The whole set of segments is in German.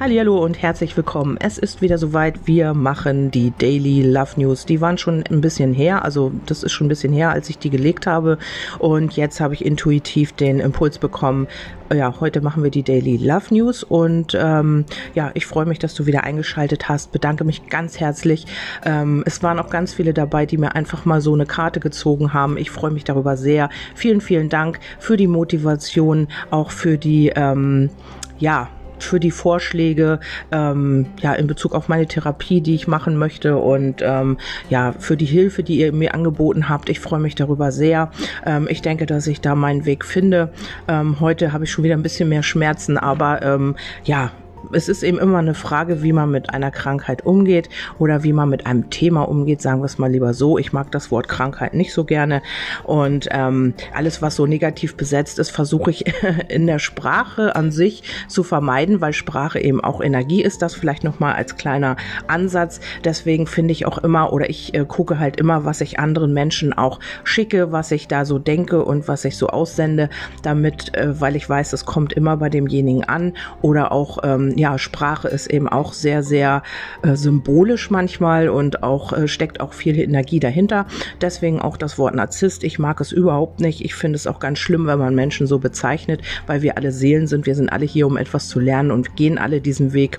Hallo und herzlich willkommen. Es ist wieder soweit. Wir machen die Daily Love News. Die waren schon ein bisschen her, also das ist schon ein bisschen her, als ich die gelegt habe. Und jetzt habe ich intuitiv den Impuls bekommen. Ja, heute machen wir die Daily Love News und ähm, ja, ich freue mich, dass du wieder eingeschaltet hast. Bedanke mich ganz herzlich. Ähm, es waren auch ganz viele dabei, die mir einfach mal so eine Karte gezogen haben. Ich freue mich darüber sehr. Vielen, vielen Dank für die Motivation, auch für die ähm, ja, für die Vorschläge ähm, ja in Bezug auf meine Therapie, die ich machen möchte und ähm, ja für die Hilfe, die ihr mir angeboten habt. Ich freue mich darüber sehr. Ähm, ich denke, dass ich da meinen Weg finde. Ähm, heute habe ich schon wieder ein bisschen mehr Schmerzen, aber ähm, ja, es ist eben immer eine Frage, wie man mit einer Krankheit umgeht oder wie man mit einem Thema umgeht, sagen wir es mal lieber so. Ich mag das Wort Krankheit nicht so gerne und ähm, alles, was so negativ besetzt ist, versuche ich in der Sprache an sich zu vermeiden, weil Sprache eben auch Energie ist. Das vielleicht nochmal als kleiner Ansatz. Deswegen finde ich auch immer oder ich äh, gucke halt immer, was ich anderen Menschen auch schicke, was ich da so denke und was ich so aussende, damit, äh, weil ich weiß, es kommt immer bei demjenigen an oder auch ähm, ja, Sprache ist eben auch sehr, sehr äh, symbolisch manchmal und auch äh, steckt auch viel Energie dahinter. Deswegen auch das Wort Narzisst. Ich mag es überhaupt nicht. Ich finde es auch ganz schlimm, wenn man Menschen so bezeichnet, weil wir alle Seelen sind. Wir sind alle hier, um etwas zu lernen und gehen alle diesen Weg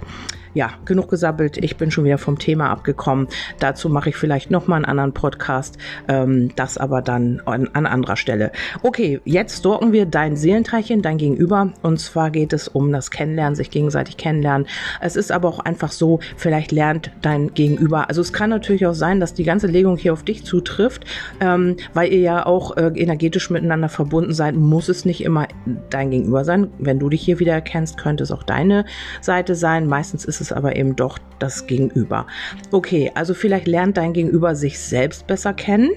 ja, genug gesabbelt. Ich bin schon wieder vom Thema abgekommen. Dazu mache ich vielleicht nochmal einen anderen Podcast. Ähm, das aber dann an, an anderer Stelle. Okay, jetzt stalken wir dein Seelenteilchen, dein Gegenüber. Und zwar geht es um das Kennenlernen, sich gegenseitig kennenlernen. Es ist aber auch einfach so, vielleicht lernt dein Gegenüber. Also es kann natürlich auch sein, dass die ganze Legung hier auf dich zutrifft, ähm, weil ihr ja auch äh, energetisch miteinander verbunden seid. Muss es nicht immer dein Gegenüber sein. Wenn du dich hier wieder erkennst, könnte es auch deine Seite sein. Meistens ist es aber eben doch das Gegenüber. Okay, also vielleicht lernt dein Gegenüber sich selbst besser kennen.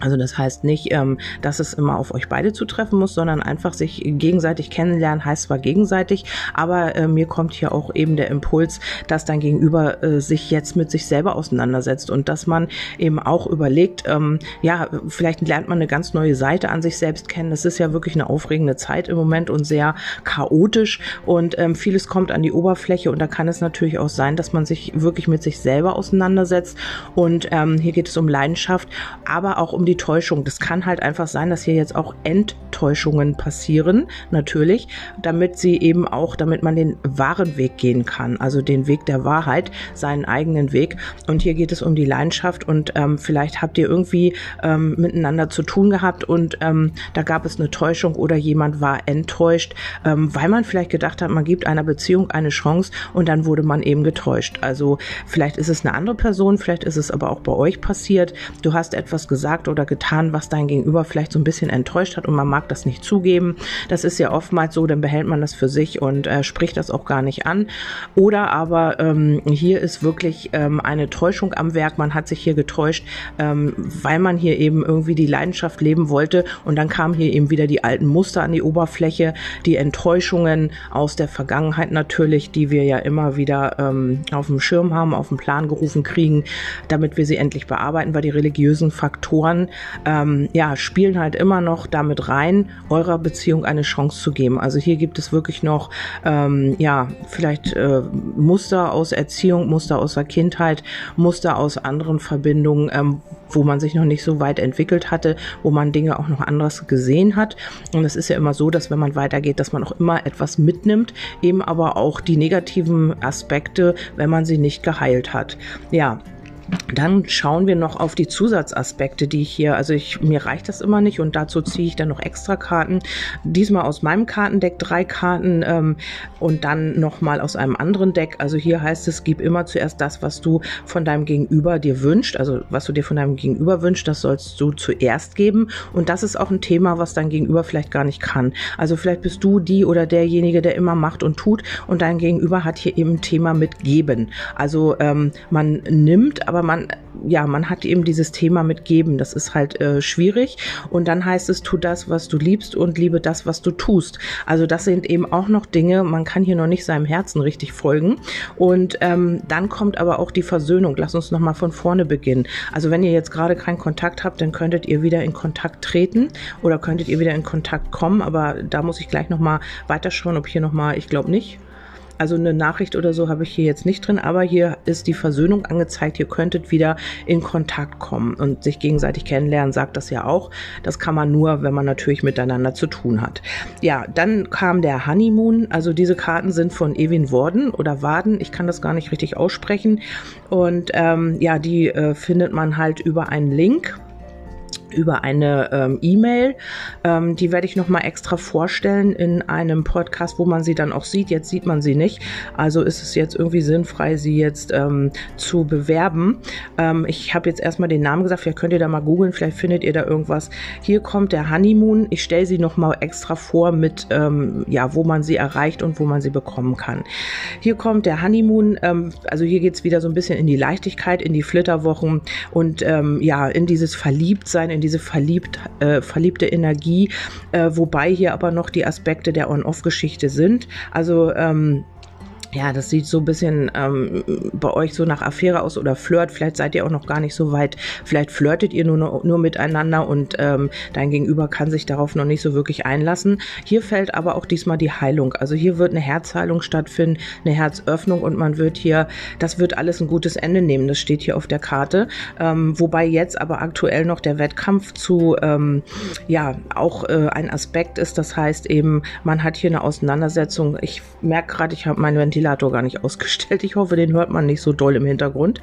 Also das heißt nicht, ähm, dass es immer auf euch beide zutreffen muss, sondern einfach sich gegenseitig kennenlernen heißt zwar gegenseitig, aber äh, mir kommt hier auch eben der Impuls, dass dein Gegenüber äh, sich jetzt mit sich selber auseinandersetzt und dass man eben auch überlegt, ähm, ja, vielleicht lernt man eine ganz neue Seite an sich selbst kennen. Das ist ja wirklich eine aufregende Zeit im Moment und sehr chaotisch und ähm, vieles kommt an die Oberfläche und da kann es natürlich auch sein, dass man sich wirklich mit sich selber auseinandersetzt und hier geht es um Leidenschaft, aber auch um die die Täuschung. Das kann halt einfach sein, dass hier jetzt auch Enttäuschungen passieren, natürlich, damit sie eben auch, damit man den wahren Weg gehen kann, also den Weg der Wahrheit, seinen eigenen Weg. Und hier geht es um die Leidenschaft und ähm, vielleicht habt ihr irgendwie ähm, miteinander zu tun gehabt und ähm, da gab es eine Täuschung oder jemand war enttäuscht, ähm, weil man vielleicht gedacht hat, man gibt einer Beziehung eine Chance und dann wurde man eben getäuscht. Also vielleicht ist es eine andere Person, vielleicht ist es aber auch bei euch passiert. Du hast etwas gesagt oder oder getan, was dein Gegenüber vielleicht so ein bisschen enttäuscht hat und man mag das nicht zugeben. Das ist ja oftmals so, dann behält man das für sich und äh, spricht das auch gar nicht an. Oder aber ähm, hier ist wirklich ähm, eine Täuschung am Werk. Man hat sich hier getäuscht, ähm, weil man hier eben irgendwie die Leidenschaft leben wollte und dann kamen hier eben wieder die alten Muster an die Oberfläche, die Enttäuschungen aus der Vergangenheit natürlich, die wir ja immer wieder ähm, auf dem Schirm haben, auf den Plan gerufen kriegen, damit wir sie endlich bearbeiten, weil die religiösen Faktoren ähm, ja, spielen halt immer noch damit rein, eurer Beziehung eine Chance zu geben. Also hier gibt es wirklich noch, ähm, ja, vielleicht äh, Muster aus Erziehung, Muster aus der Kindheit, Muster aus anderen Verbindungen, ähm, wo man sich noch nicht so weit entwickelt hatte, wo man Dinge auch noch anders gesehen hat. Und es ist ja immer so, dass wenn man weitergeht, dass man auch immer etwas mitnimmt, eben aber auch die negativen Aspekte, wenn man sie nicht geheilt hat. Ja, dann schauen wir noch auf die Zusatzaspekte, die ich hier, also ich, mir reicht das immer nicht und dazu ziehe ich dann noch extra Karten. Diesmal aus meinem Kartendeck drei Karten ähm, und dann nochmal aus einem anderen Deck. Also hier heißt es, gib immer zuerst das, was du von deinem Gegenüber dir wünscht. Also was du dir von deinem Gegenüber wünscht, das sollst du zuerst geben. Und das ist auch ein Thema, was dein Gegenüber vielleicht gar nicht kann. Also vielleicht bist du die oder derjenige, der immer macht und tut und dein Gegenüber hat hier eben ein Thema mit geben. Also ähm, man nimmt, aber man ja, man hat eben dieses Thema mit geben. Das ist halt äh, schwierig. Und dann heißt es, tu das, was du liebst und liebe das, was du tust. Also das sind eben auch noch Dinge, man kann hier noch nicht seinem Herzen richtig folgen. Und ähm, dann kommt aber auch die Versöhnung. Lass uns nochmal von vorne beginnen. Also wenn ihr jetzt gerade keinen Kontakt habt, dann könntet ihr wieder in Kontakt treten oder könntet ihr wieder in Kontakt kommen. Aber da muss ich gleich nochmal weiterschauen, ob hier nochmal, ich glaube nicht Also eine Nachricht oder so habe ich hier jetzt nicht drin, aber hier ist die Versöhnung angezeigt. Ihr könntet wieder in Kontakt kommen und sich gegenseitig kennenlernen, sagt das ja auch. Das kann man nur, wenn man natürlich miteinander zu tun hat. Ja, dann kam der Honeymoon. Also diese Karten sind von Ewin Worden oder Waden. Ich kann das gar nicht richtig aussprechen. Und ähm, ja, die äh, findet man halt über einen Link über eine ähm, E-Mail. Ähm, die werde ich nochmal extra vorstellen in einem Podcast, wo man sie dann auch sieht. Jetzt sieht man sie nicht. Also ist es jetzt irgendwie sinnfrei, sie jetzt ähm, zu bewerben. Ähm, ich habe jetzt erstmal den Namen gesagt. Vielleicht könnt ihr da mal googeln. Vielleicht findet ihr da irgendwas. Hier kommt der Honeymoon. Ich stelle sie nochmal extra vor mit, ähm, ja, wo man sie erreicht und wo man sie bekommen kann. Hier kommt der Honeymoon. Ähm, also hier geht es wieder so ein bisschen in die Leichtigkeit, in die Flitterwochen und ja, in dieses Verliebtsein, in in diese verliebt, äh, verliebte Energie, äh, wobei hier aber noch die Aspekte der On-Off-Geschichte sind. Also ähm, ja, das sieht so ein bisschen ähm, bei euch so nach Affäre aus oder Flirt. Vielleicht seid ihr auch noch gar nicht so weit. Vielleicht flirtet ihr nur, nur miteinander und ähm, dein Gegenüber kann sich darauf noch nicht so wirklich einlassen. Hier fällt aber auch diesmal die Heilung. Also hier wird eine Herzheilung stattfinden, eine Herzöffnung und man wird hier, das wird alles ein gutes Ende nehmen. Das steht hier auf der Karte. Ähm, wobei jetzt aber aktuell noch der Wettkampf zu, ähm, ja, auch äh, ein Aspekt ist. Das heißt eben, man hat hier eine Auseinandersetzung. Ich merke gerade, ich habe meine Ventil Ventilator gar nicht ausgestellt. Ich hoffe, den hört man nicht so doll im Hintergrund.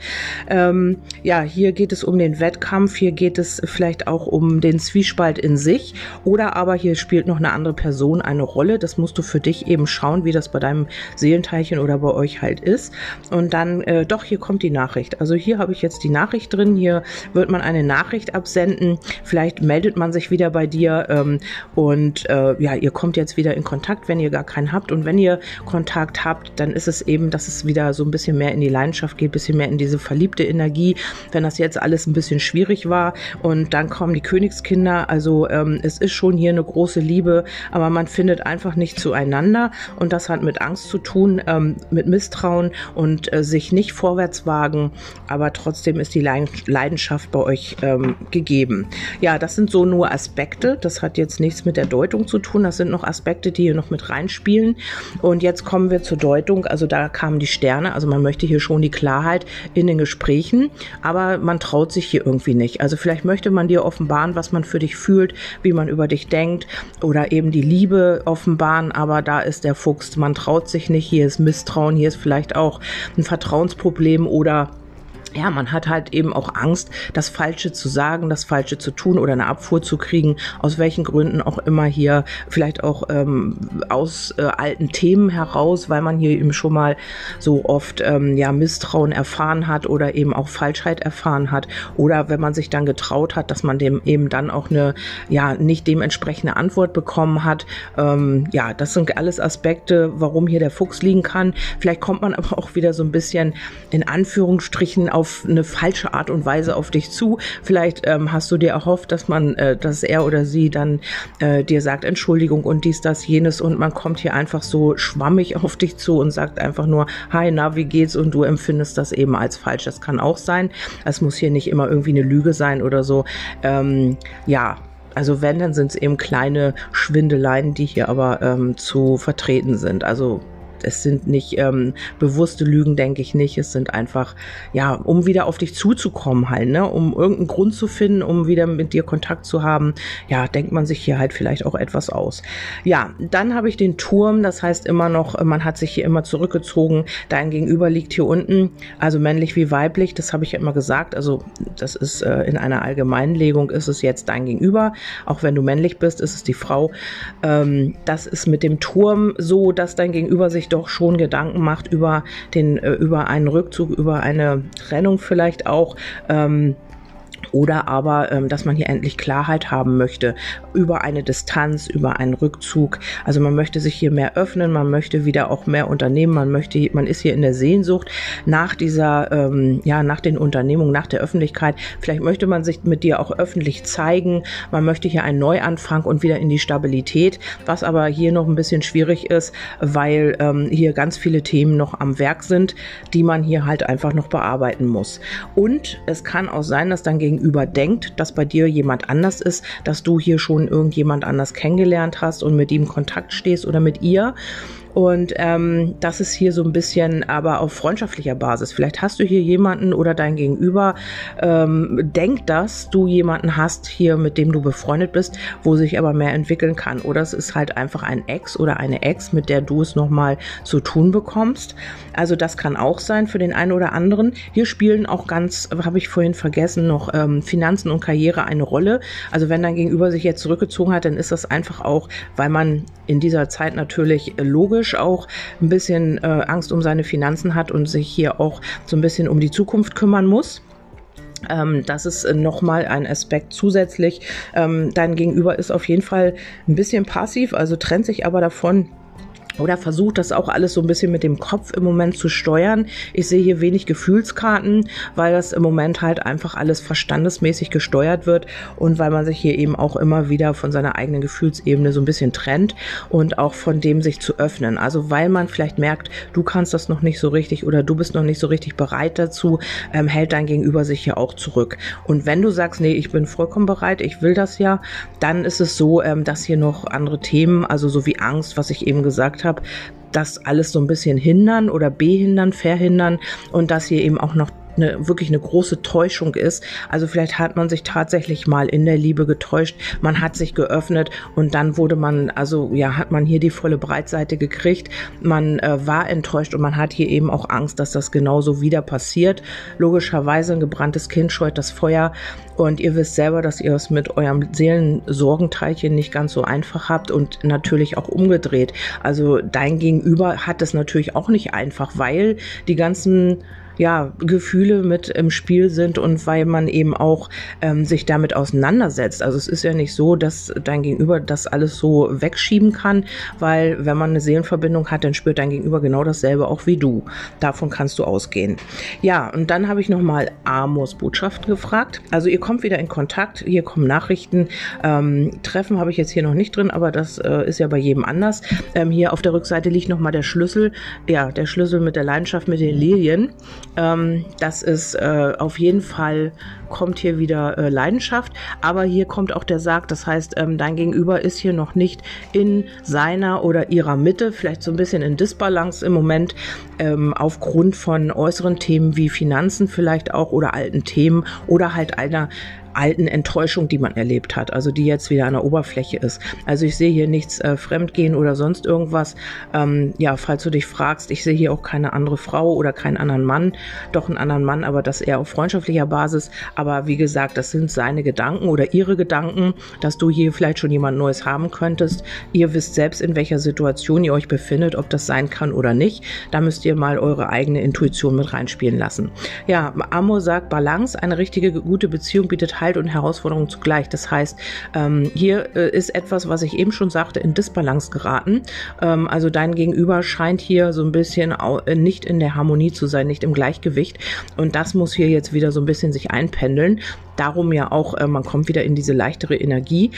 Ähm, ja, hier geht es um den Wettkampf. Hier geht es vielleicht auch um den Zwiespalt in sich. Oder aber hier spielt noch eine andere Person eine Rolle. Das musst du für dich eben schauen, wie das bei deinem Seelenteilchen oder bei euch halt ist. Und dann, äh, doch, hier kommt die Nachricht. Also hier habe ich jetzt die Nachricht drin. Hier wird man eine Nachricht absenden. Vielleicht meldet man sich wieder bei dir. Ähm, und äh, ja, ihr kommt jetzt wieder in Kontakt, wenn ihr gar keinen habt. Und wenn ihr Kontakt habt, dann dann ist es eben, dass es wieder so ein bisschen mehr in die Leidenschaft geht, ein bisschen mehr in diese verliebte Energie, wenn das jetzt alles ein bisschen schwierig war. Und dann kommen die Königskinder. Also ähm, es ist schon hier eine große Liebe, aber man findet einfach nicht zueinander. Und das hat mit Angst zu tun, ähm, mit Misstrauen und äh, sich nicht vorwärts wagen. Aber trotzdem ist die Leidenschaft bei euch ähm, gegeben. Ja, das sind so nur Aspekte. Das hat jetzt nichts mit der Deutung zu tun. Das sind noch Aspekte, die hier noch mit reinspielen. Und jetzt kommen wir zur Deutung. Richtung. Also da kamen die Sterne. Also man möchte hier schon die Klarheit in den Gesprächen, aber man traut sich hier irgendwie nicht. Also vielleicht möchte man dir offenbaren, was man für dich fühlt, wie man über dich denkt oder eben die Liebe offenbaren, aber da ist der Fuchs. Man traut sich nicht. Hier ist Misstrauen, hier ist vielleicht auch ein Vertrauensproblem oder ja, man hat halt eben auch Angst, das Falsche zu sagen, das Falsche zu tun oder eine Abfuhr zu kriegen, aus welchen Gründen auch immer hier, vielleicht auch ähm, aus äh, alten Themen heraus, weil man hier eben schon mal so oft ähm, ja Misstrauen erfahren hat oder eben auch Falschheit erfahren hat oder wenn man sich dann getraut hat, dass man dem eben dann auch eine ja nicht dementsprechende Antwort bekommen hat. Ähm, ja, das sind alles Aspekte, warum hier der Fuchs liegen kann. Vielleicht kommt man aber auch wieder so ein bisschen in Anführungsstrichen auf auf eine falsche Art und Weise auf dich zu. Vielleicht ähm, hast du dir erhofft, dass man, äh, dass er oder sie dann äh, dir sagt Entschuldigung und dies, das, jenes und man kommt hier einfach so schwammig auf dich zu und sagt einfach nur, hi, na, wie geht's? Und du empfindest das eben als falsch. Das kann auch sein. Es muss hier nicht immer irgendwie eine Lüge sein oder so. Ähm, ja, also wenn, dann sind es eben kleine Schwindeleien, die hier aber ähm, zu vertreten sind. Also es sind nicht ähm, bewusste Lügen, denke ich nicht. Es sind einfach, ja, um wieder auf dich zuzukommen halt, ne? Um irgendeinen Grund zu finden, um wieder mit dir Kontakt zu haben. Ja, denkt man sich hier halt vielleicht auch etwas aus. Ja, dann habe ich den Turm. Das heißt immer noch, man hat sich hier immer zurückgezogen. Dein Gegenüber liegt hier unten, also männlich wie weiblich. Das habe ich ja immer gesagt. Also das ist äh, in einer Allgemeinlegung ist es jetzt dein Gegenüber. Auch wenn du männlich bist, ist es die Frau. Ähm, das ist mit dem Turm so, dass dein Gegenüber sich doch schon Gedanken macht über den, äh, über einen Rückzug, über eine Trennung vielleicht auch. Ähm, oder aber, ähm, dass man hier endlich Klarheit haben möchte über eine Distanz, über einen Rückzug. Also man möchte sich hier mehr öffnen, man möchte wieder auch mehr unternehmen, man möchte, man ist hier in der Sehnsucht nach dieser, ähm, ja, nach den Unternehmungen, nach der Öffentlichkeit. Vielleicht möchte man sich mit dir auch öffentlich zeigen. Man möchte hier einen Neuanfang und wieder in die Stabilität, was aber hier noch ein bisschen schwierig ist, weil ähm, hier ganz viele Themen noch am Werk sind, die man hier halt einfach noch bearbeiten muss. Und es kann auch sein, dass dann gegen Gegenüber denkt, dass bei dir jemand anders ist, dass du hier schon irgendjemand anders kennengelernt hast und mit ihm Kontakt stehst oder mit ihr. Und ähm, das ist hier so ein bisschen aber auf freundschaftlicher Basis. Vielleicht hast du hier jemanden oder dein Gegenüber ähm, denkt, dass du jemanden hast hier, mit dem du befreundet bist, wo sich aber mehr entwickeln kann. Oder es ist halt einfach ein Ex oder eine Ex, mit der du es nochmal zu tun bekommst. Also das kann auch sein für den einen oder anderen. Hier spielen auch ganz, habe ich vorhin vergessen, noch ähm, Finanzen und Karriere eine Rolle. Also wenn dein Gegenüber sich jetzt zurückgezogen hat, dann ist das einfach auch, weil man in dieser Zeit natürlich logisch psychisch auch ein bisschen äh, Angst um seine Finanzen hat und sich hier auch so ein bisschen um die Zukunft kümmern muss. Ähm, das ist nochmal ein Aspekt zusätzlich. Ähm, dein Gegenüber ist auf jeden Fall ein bisschen passiv, also trennt sich aber davon, oder versucht das auch alles so ein bisschen mit dem Kopf im Moment zu steuern. Ich sehe hier wenig Gefühlskarten, weil das im Moment halt einfach alles verstandesmäßig gesteuert wird und weil man sich hier eben auch immer wieder von seiner eigenen Gefühlsebene so ein bisschen trennt und auch von dem sich zu öffnen. Also weil man vielleicht merkt, du kannst das noch nicht so richtig oder du bist noch nicht so richtig bereit dazu, ähm, hält dein Gegenüber sich hier auch zurück. Und wenn du sagst, nee, ich bin vollkommen bereit, ich will das ja, dann ist es so, ähm, dass hier noch andere Themen, also so wie Angst, was ich eben gesagt habe, habe, das alles so ein bisschen hindern oder behindern, verhindern und dass hier eben auch noch eine, wirklich eine große Täuschung ist. Also vielleicht hat man sich tatsächlich mal in der Liebe getäuscht, man hat sich geöffnet und dann wurde man, also ja, hat man hier die volle Breitseite gekriegt, man äh, war enttäuscht und man hat hier eben auch Angst, dass das genauso wieder passiert. Logischerweise ein gebranntes Kind scheut das Feuer und ihr wisst selber, dass ihr es mit eurem Seelensorgenteilchen nicht ganz so einfach habt und natürlich auch umgedreht. Also dein Gegenüber hat es natürlich auch nicht einfach, weil die ganzen ja, Gefühle mit im Spiel sind und weil man eben auch ähm, sich damit auseinandersetzt. Also es ist ja nicht so, dass dein Gegenüber das alles so wegschieben kann, weil wenn man eine Seelenverbindung hat, dann spürt dein Gegenüber genau dasselbe auch wie du. Davon kannst du ausgehen. Ja, und dann habe ich nochmal Amors Botschaften gefragt. Also ihr kommt wieder in Kontakt, hier kommen Nachrichten. Ähm, Treffen habe ich jetzt hier noch nicht drin, aber das äh, ist ja bei jedem anders. Ähm, hier auf der Rückseite liegt nochmal der Schlüssel. Ja, der Schlüssel mit der Leidenschaft mit den Lilien. Ähm, das ist äh, auf jeden Fall, kommt hier wieder äh, Leidenschaft, aber hier kommt auch der Sarg, das heißt, ähm, dein Gegenüber ist hier noch nicht in seiner oder ihrer Mitte, vielleicht so ein bisschen in Disbalance im Moment, ähm, aufgrund von äußeren Themen wie Finanzen vielleicht auch oder alten Themen oder halt einer alten Enttäuschung, die man erlebt hat, also die jetzt wieder an der Oberfläche ist. Also ich sehe hier nichts äh, Fremdgehen oder sonst irgendwas. Ähm, ja, falls du dich fragst, ich sehe hier auch keine andere Frau oder keinen anderen Mann, doch einen anderen Mann, aber das eher auf freundschaftlicher Basis. Aber wie gesagt, das sind seine Gedanken oder ihre Gedanken, dass du hier vielleicht schon jemand Neues haben könntest. Ihr wisst selbst, in welcher Situation ihr euch befindet, ob das sein kann oder nicht. Da müsst ihr mal eure eigene Intuition mit reinspielen lassen. Ja, Amor sagt Balance, eine richtige gute Beziehung bietet halt Halt und Herausforderung zugleich. Das heißt, ähm, hier äh, ist etwas, was ich eben schon sagte, in Disbalance geraten. Ähm, also dein Gegenüber scheint hier so ein bisschen äh, nicht in der Harmonie zu sein, nicht im Gleichgewicht. Und das muss hier jetzt wieder so ein bisschen sich einpendeln. Darum ja auch, äh, man kommt wieder in diese leichtere Energie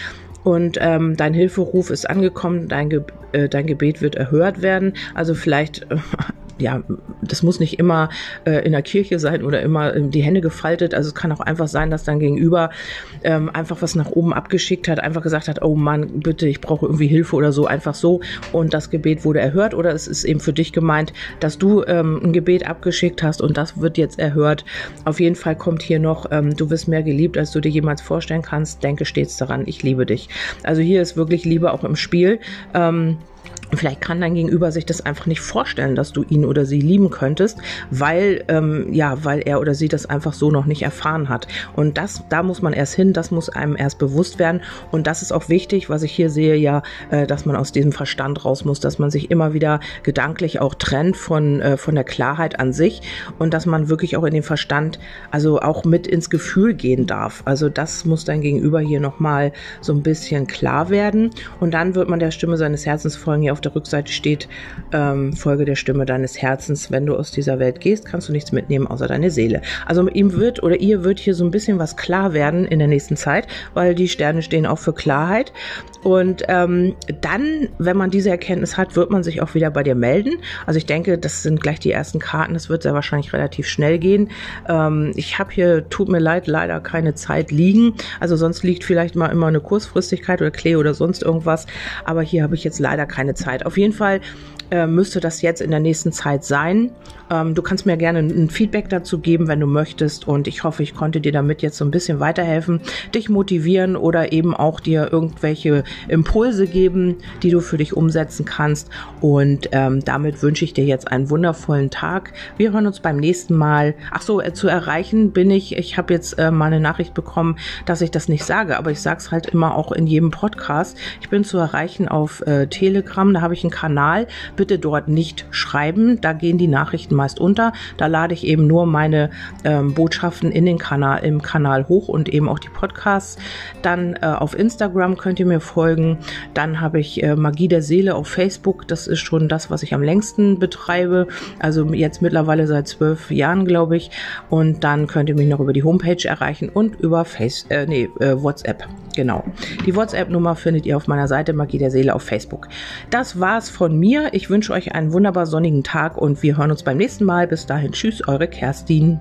und ähm, dein Hilferuf ist angekommen, dein, Ge äh, dein Gebet wird erhört werden. Also vielleicht äh, ja, das muss nicht immer äh, in der Kirche sein oder immer äh, die Hände gefaltet. Also es kann auch einfach sein, dass dein Gegenüber ähm, einfach was nach oben abgeschickt hat, einfach gesagt hat, oh Mann, bitte, ich brauche irgendwie Hilfe oder so, einfach so. Und das Gebet wurde erhört oder es ist eben für dich gemeint, dass du ähm, ein Gebet abgeschickt hast und das wird jetzt erhört. Auf jeden Fall kommt hier noch, ähm, du wirst mehr geliebt, als du dir jemals vorstellen kannst. Denke stets daran, ich liebe dich. Also hier ist wirklich Liebe auch im Spiel. Ähm, Vielleicht kann dein Gegenüber sich das einfach nicht vorstellen, dass du ihn oder sie lieben könntest, weil ähm, ja, weil er oder sie das einfach so noch nicht erfahren hat. Und das, da muss man erst hin, das muss einem erst bewusst werden. Und das ist auch wichtig, was ich hier sehe, ja, äh, dass man aus diesem Verstand raus muss, dass man sich immer wieder gedanklich auch trennt von äh, von der Klarheit an sich und dass man wirklich auch in den Verstand, also auch mit ins Gefühl gehen darf. Also das muss dein Gegenüber hier noch mal so ein bisschen klar werden. Und dann wird man der Stimme seines Herzens folgen. Ja, auf der Rückseite steht, ähm, Folge der Stimme deines Herzens. Wenn du aus dieser Welt gehst, kannst du nichts mitnehmen außer deine Seele. Also ihm wird oder ihr wird hier so ein bisschen was klar werden in der nächsten Zeit, weil die Sterne stehen auch für Klarheit. Und ähm, dann, wenn man diese Erkenntnis hat, wird man sich auch wieder bei dir melden. Also ich denke, das sind gleich die ersten Karten. Das wird sehr wahrscheinlich relativ schnell gehen. Ähm, ich habe hier, tut mir leid, leider keine Zeit liegen. Also sonst liegt vielleicht mal immer eine Kurzfristigkeit oder Klee oder sonst irgendwas. Aber hier habe ich jetzt leider keine Zeit. Auf jeden Fall äh, müsste das jetzt in der nächsten Zeit sein. Ähm, du kannst mir gerne ein Feedback dazu geben, wenn du möchtest. Und ich hoffe, ich konnte dir damit jetzt so ein bisschen weiterhelfen, dich motivieren oder eben auch dir irgendwelche Impulse geben, die du für dich umsetzen kannst. Und ähm, damit wünsche ich dir jetzt einen wundervollen Tag. Wir hören uns beim nächsten Mal. Ach so, äh, zu erreichen bin ich. Ich habe jetzt äh, mal eine Nachricht bekommen, dass ich das nicht sage, aber ich sage es halt immer auch in jedem Podcast. Ich bin zu erreichen auf äh, Telegram. Da habe ich einen Kanal bitte dort nicht schreiben. Da gehen die Nachrichten meist unter. Da lade ich eben nur meine ähm, Botschaften in den Kanal, im Kanal hoch und eben auch die Podcasts. Dann äh, auf Instagram könnt ihr mir folgen. Dann habe ich äh, Magie der Seele auf Facebook. Das ist schon das, was ich am längsten betreibe. Also jetzt mittlerweile seit zwölf Jahren, glaube ich. Und dann könnt ihr mich noch über die Homepage erreichen und über Face, äh, nee, äh, WhatsApp. Genau. Die WhatsApp-Nummer findet ihr auf meiner Seite Magie der Seele auf Facebook. Das war's von mir. Ich wünsche euch einen wunderbar sonnigen Tag und wir hören uns beim nächsten Mal. Bis dahin, tschüss, eure Kerstin.